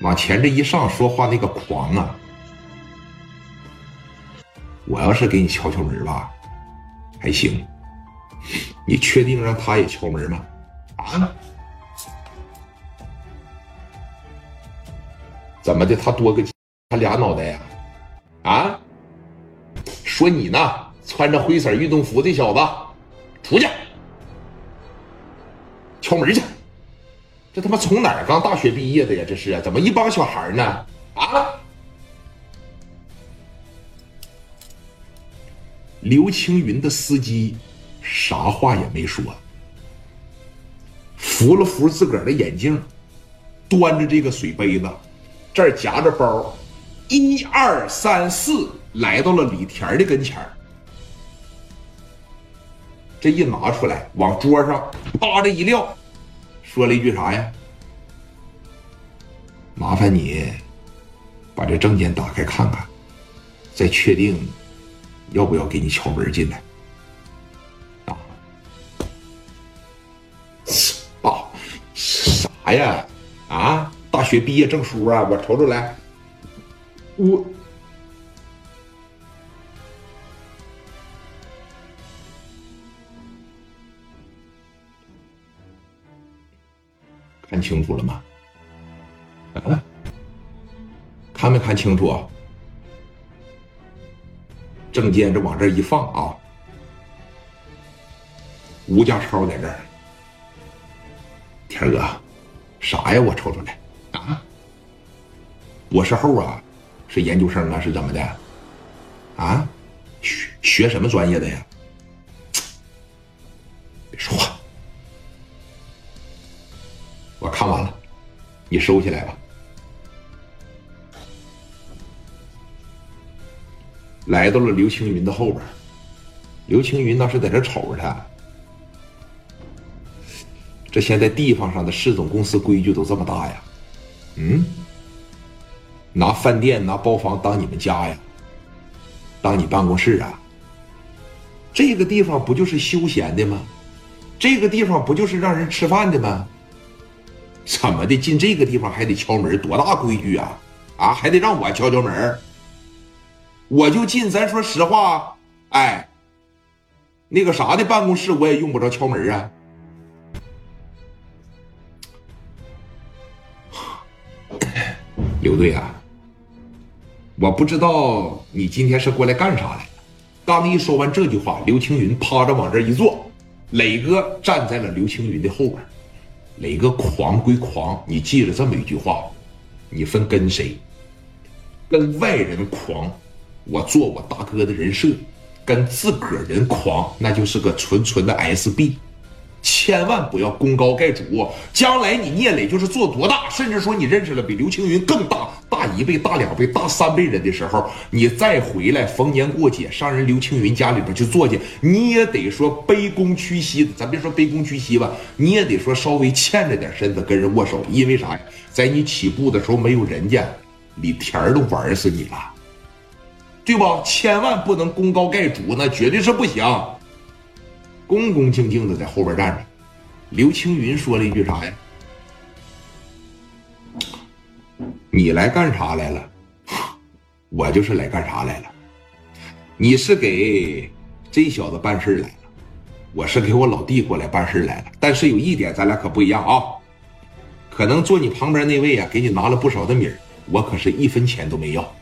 往前这一上，说话那个狂啊！我要是给你敲敲门吧，还行。你确定让他也敲门吗？啊？怎么的？他多个他俩脑袋呀？啊？说你呢？穿着灰色运动服的小子，出去敲门去！这他妈从哪儿刚大学毕业的呀？这是怎么一帮小孩呢？啊！刘青云的司机啥话也没说，扶了扶自个儿的眼镜，端着这个水杯子，这儿夹着包，一二三四，来到了李田的跟前这一拿出来，往桌上啪的一撂，说了一句啥呀？麻烦你把这证件打开看看，再确定要不要给你敲门进来。啊？啊？啥呀？啊？大学毕业证书啊？我瞅瞅来。我。看清楚了吗？啊，看没看清楚？证件这往这一放啊，吴家超在这儿。天哥，啥呀？我瞅瞅来啊！博士后啊，是研究生啊，是怎么的？啊，学学什么专业的呀？你收起来吧。来到了刘青云的后边，刘青云当时在这瞅着他。这现在地方上的市总公司规矩都这么大呀？嗯？拿饭店、拿包房当你们家呀？当你办公室啊？这个地方不就是休闲的吗？这个地方不就是让人吃饭的吗？怎么的？进这个地方还得敲门，多大规矩啊？啊，还得让我敲敲门？我就进，咱说实话，哎，那个啥的办公室我也用不着敲门啊。刘队啊，我不知道你今天是过来干啥来了。刚一说完这句话，刘青云趴着往这一坐，磊哥站在了刘青云的后边。哪个狂归狂，你记着这么一句话：你分跟谁？跟外人狂，我做我大哥的人设；跟自个儿人狂，那就是个纯纯的 SB。千万不要功高盖主，将来你聂磊就是做多大，甚至说你认识了比刘青云更大大一倍、大两倍、大三倍人的时候，你再回来逢年过节上人刘青云家里边去坐去，你也得说卑躬屈膝的。咱别说卑躬屈膝吧，你也得说稍微欠着点身子跟人握手，因为啥呀？在你起步的时候没有人家，李田都玩死你了，对不？千万不能功高盖主，那绝对是不行。恭恭敬敬的在后边站着，刘青云说了一句啥呀？你来干啥来了？我就是来干啥来了。你是给这小子办事来了，我是给我老弟过来办事来了。但是有一点，咱俩可不一样啊。可能坐你旁边那位啊，给你拿了不少的米儿，我可是一分钱都没要。